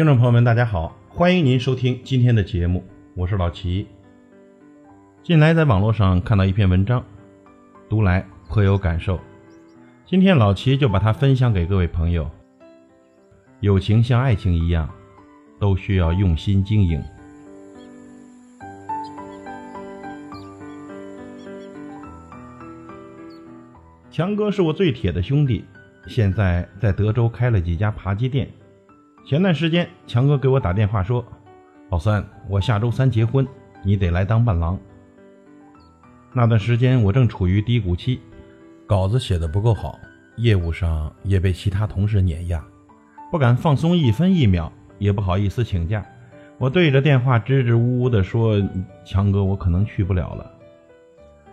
听众朋友们，大家好，欢迎您收听今天的节目，我是老齐。近来在网络上看到一篇文章，读来颇有感受。今天老齐就把它分享给各位朋友。友情像爱情一样，都需要用心经营。强哥是我最铁的兄弟，现在在德州开了几家扒鸡店。前段时间，强哥给我打电话说：“老三，我下周三结婚，你得来当伴郎。”那段时间我正处于低谷期，稿子写的不够好，业务上也被其他同事碾压，不敢放松一分一秒，也不好意思请假。我对着电话支支吾吾地说：“强哥，我可能去不了了。”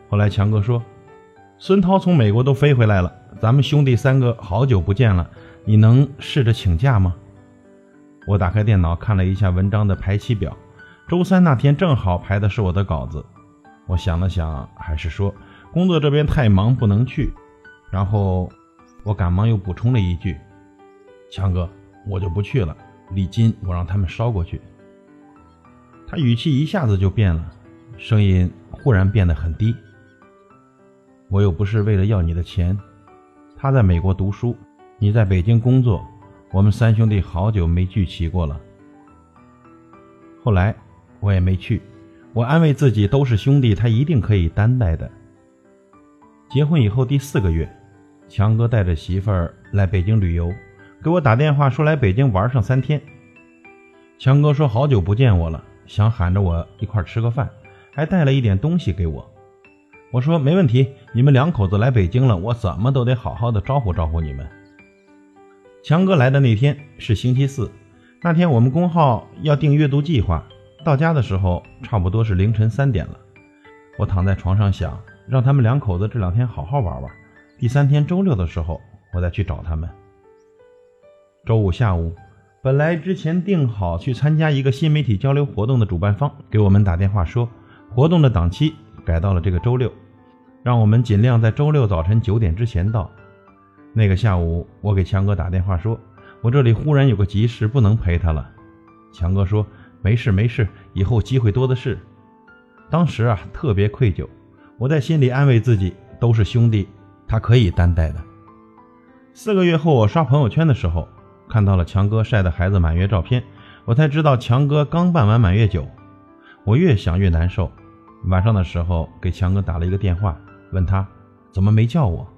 后来强哥说：“孙涛从美国都飞回来了，咱们兄弟三个好久不见了，你能试着请假吗？”我打开电脑看了一下文章的排期表，周三那天正好排的是我的稿子。我想了想，还是说工作这边太忙不能去。然后我赶忙又补充了一句：“强哥，我就不去了，礼金我让他们捎过去。”他语气一下子就变了，声音忽然变得很低：“我又不是为了要你的钱，他在美国读书，你在北京工作。”我们三兄弟好久没聚齐过了。后来我也没去，我安慰自己都是兄弟，他一定可以担待的。结婚以后第四个月，强哥带着媳妇儿来北京旅游，给我打电话说来北京玩上三天。强哥说好久不见我了，想喊着我一块吃个饭，还带了一点东西给我。我说没问题，你们两口子来北京了，我怎么都得好好的招呼招呼你们。强哥来的那天是星期四，那天我们工号要定阅读计划，到家的时候差不多是凌晨三点了。我躺在床上想，让他们两口子这两天好好玩玩，第三天周六的时候我再去找他们。周五下午，本来之前定好去参加一个新媒体交流活动的主办方给我们打电话说，活动的档期改到了这个周六，让我们尽量在周六早晨九点之前到。那个下午，我给强哥打电话说，我这里忽然有个急事，不能陪他了。强哥说没事没事，以后机会多的是。当时啊，特别愧疚，我在心里安慰自己，都是兄弟，他可以担待的。四个月后，我刷朋友圈的时候，看到了强哥晒的孩子满月照片，我才知道强哥刚办完满月酒。我越想越难受，晚上的时候给强哥打了一个电话，问他怎么没叫我。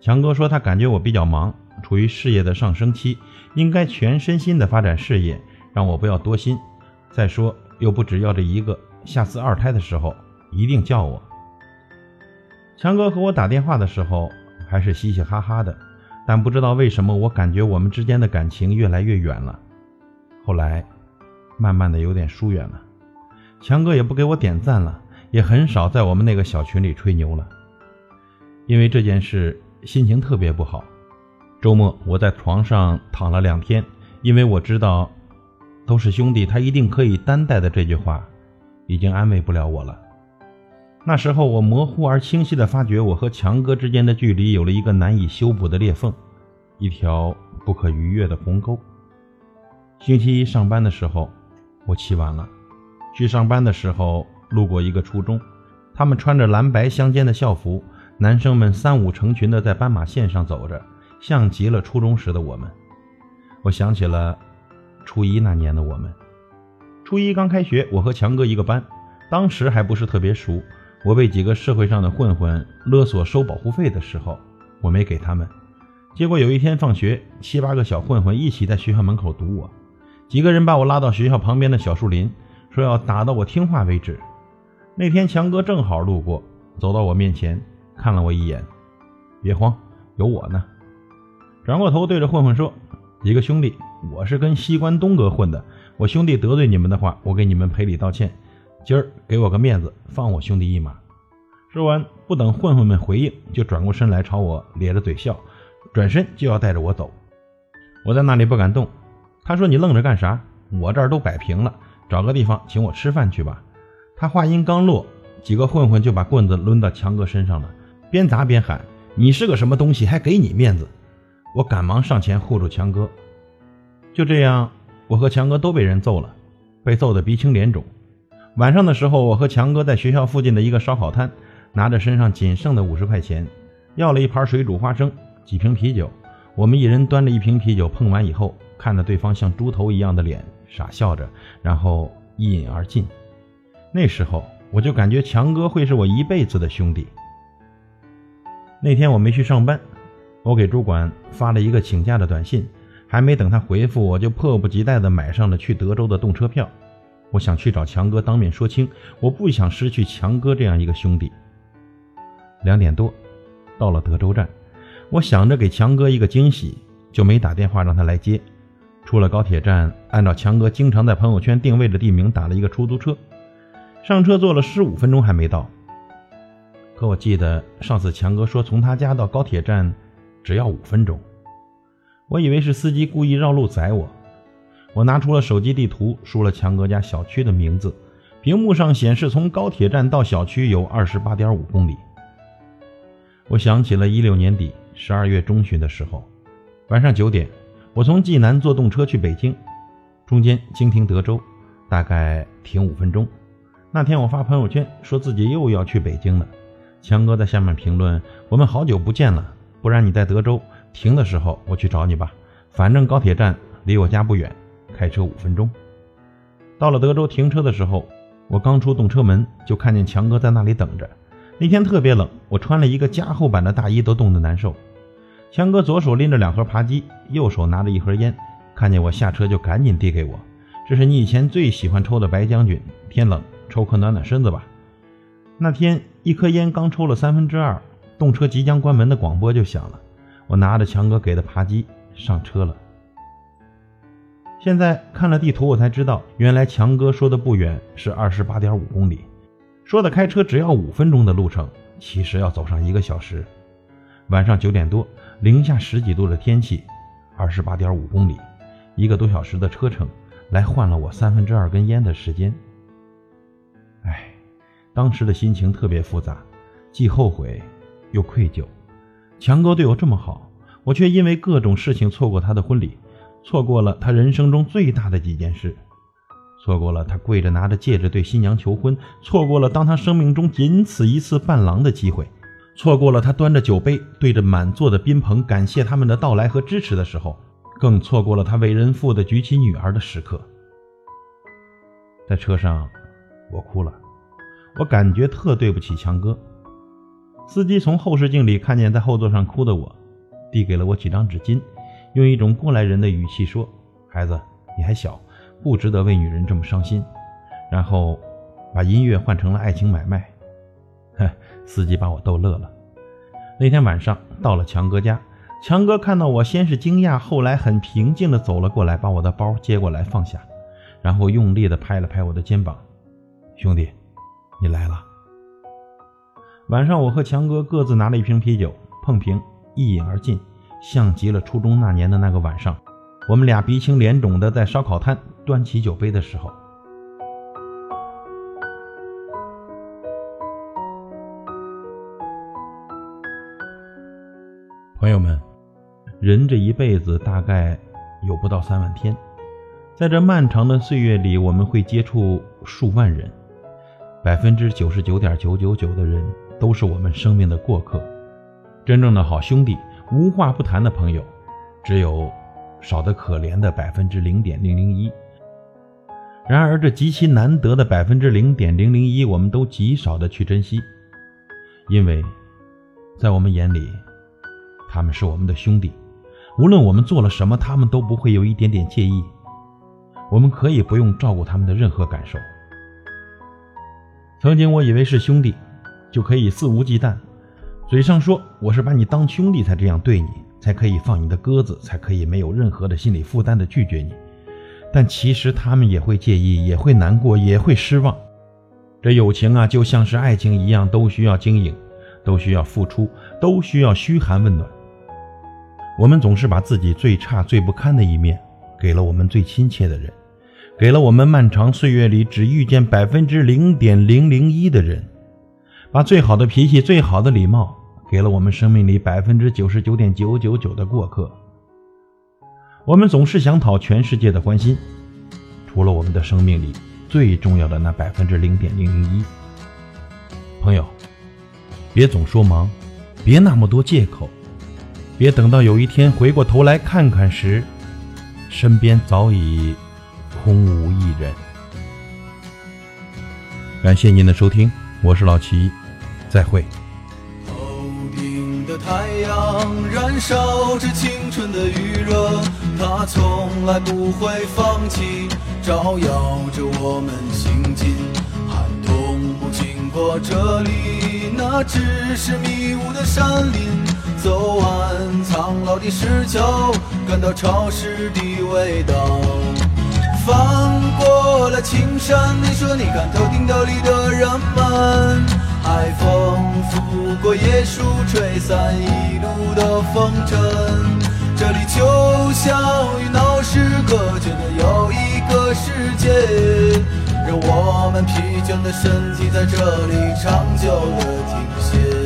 强哥说：“他感觉我比较忙，处于事业的上升期，应该全身心的发展事业，让我不要多心。再说又不只要这一个，下次二胎的时候一定叫我。”强哥和我打电话的时候还是嘻嘻哈哈的，但不知道为什么，我感觉我们之间的感情越来越远了。后来，慢慢的有点疏远了。强哥也不给我点赞了，也很少在我们那个小群里吹牛了，因为这件事。心情特别不好。周末我在床上躺了两天，因为我知道，都是兄弟，他一定可以担待的这句话，已经安慰不了我了。那时候我模糊而清晰地发觉，我和强哥之间的距离有了一个难以修补的裂缝，一条不可逾越的鸿沟。星期一上班的时候，我起晚了。去上班的时候路过一个初中，他们穿着蓝白相间的校服。男生们三五成群的在斑马线上走着，像极了初中时的我们。我想起了初一那年的我们。初一刚开学，我和强哥一个班，当时还不是特别熟。我被几个社会上的混混勒索收保护费的时候，我没给他们。结果有一天放学，七八个小混混一起在学校门口堵我，几个人把我拉到学校旁边的小树林，说要打到我听话为止。那天强哥正好路过，走到我面前。看了我一眼，别慌，有我呢。转过头对着混混说：“几个兄弟，我是跟西关东哥混的。我兄弟得罪你们的话，我给你们赔礼道歉。今儿给我个面子，放我兄弟一马。”说完，不等混混们回应，就转过身来朝我咧着嘴笑，转身就要带着我走。我在那里不敢动。他说：“你愣着干啥？我这儿都摆平了，找个地方请我吃饭去吧。”他话音刚落，几个混混就把棍子抡到强哥身上了。边砸边喊：“你是个什么东西？还给你面子？”我赶忙上前护住强哥。就这样，我和强哥都被人揍了，被揍得鼻青脸肿。晚上的时候，我和强哥在学校附近的一个烧烤摊，拿着身上仅剩的五十块钱，要了一盘水煮花生，几瓶啤酒。我们一人端着一瓶啤酒，碰完以后，看着对方像猪头一样的脸，傻笑着，然后一饮而尽。那时候，我就感觉强哥会是我一辈子的兄弟。那天我没去上班，我给主管发了一个请假的短信，还没等他回复，我就迫不及待地买上了去德州的动车票。我想去找强哥当面说清，我不想失去强哥这样一个兄弟。两点多，到了德州站，我想着给强哥一个惊喜，就没打电话让他来接。出了高铁站，按照强哥经常在朋友圈定位的地名打了一个出租车，上车坐了十五分钟还没到。可我记得上次强哥说从他家到高铁站只要五分钟，我以为是司机故意绕路载我。我拿出了手机地图，输了强哥家小区的名字，屏幕上显示从高铁站到小区有二十八点五公里。我想起了一六年底十二月中旬的时候，晚上九点，我从济南坐动车去北京，中间经停德州，大概停五分钟。那天我发朋友圈说自己又要去北京了，强哥在下面评论：“我们好久不见了，不然你在德州停的时候我去找你吧，反正高铁站离我家不远。”开车五分钟，到了德州停车的时候，我刚出动车门就看见强哥在那里等着。那天特别冷，我穿了一个加厚版的大衣都冻得难受。强哥左手拎着两盒扒鸡，右手拿着一盒烟，看见我下车就赶紧递给我：“这是你以前最喜欢抽的白将军，天冷抽颗暖暖身子吧。”那天一颗烟刚抽了三分之二，动车即将关门的广播就响了。我拿着强哥给的扒鸡上车了。现在看了地图，我才知道，原来强哥说的不远是二十八点五公里，说的开车只要五分钟的路程，其实要走上一个小时。晚上九点多，零下十几度的天气，二十八点五公里，一个多小时的车程，来换了我三分之二根烟的时间。哎，当时的心情特别复杂，既后悔又愧疚。强哥对我这么好，我却因为各种事情错过他的婚礼。错过了他人生中最大的几件事，错过了他跪着拿着戒指对新娘求婚，错过了当他生命中仅此一次伴郎的机会，错过了他端着酒杯对着满座的宾朋感谢他们的到来和支持的时候，更错过了他为人父的举起女儿的时刻。在车上，我哭了，我感觉特对不起强哥。司机从后视镜里看见在后座上哭的我，递给了我几张纸巾。用一种过来人的语气说：“孩子，你还小，不值得为女人这么伤心。”然后把音乐换成了《爱情买卖》。哼，司机把我逗乐了。那天晚上到了强哥家，强哥看到我，先是惊讶，后来很平静地走了过来，把我的包接过来放下，然后用力地拍了拍我的肩膀：“兄弟，你来了。”晚上我和强哥各自拿了一瓶啤酒，碰瓶一饮而尽。像极了初中那年的那个晚上，我们俩鼻青脸肿的在烧烤摊端起酒杯的时候。朋友们，人这一辈子大概有不到三万天，在这漫长的岁月里，我们会接触数万人，百分之九十九点九九九的人都是我们生命的过客，真正的好兄弟。无话不谈的朋友，只有少得可怜的百分之零点零零一。然而，这极其难得的百分之零点零零一，我们都极少的去珍惜，因为，在我们眼里，他们是我们的兄弟，无论我们做了什么，他们都不会有一点点介意。我们可以不用照顾他们的任何感受。曾经，我以为是兄弟，就可以肆无忌惮。嘴上说我是把你当兄弟才这样对你，才可以放你的鸽子，才可以没有任何的心理负担的拒绝你。但其实他们也会介意，也会难过，也会失望。这友情啊，就像是爱情一样，都需要经营，都需要付出，都需要嘘寒问暖。我们总是把自己最差、最不堪的一面给了我们最亲切的人，给了我们漫长岁月里只遇见百分之零点零零一的人，把最好的脾气、最好的礼貌。给了我们生命里百分之九十九点九九九的过客。我们总是想讨全世界的欢心，除了我们的生命里最重要的那百分之零点零零一。朋友，别总说忙，别那么多借口，别等到有一天回过头来看看时，身边早已空无一人。感谢您的收听，我是老齐，再会。头顶的太阳燃烧着青春的余热，它从来不会放弃，照耀着我们行进。寒冬不经过这里，那只是迷雾的山林。走完苍老的石桥，感到潮湿的味道。翻过了青山，你说你看头顶斗笠的人们，海风拂过椰树，吹散一路的风尘。这里就像与闹市隔绝的又一个世界，让我们疲倦的身体在这里长久的停歇。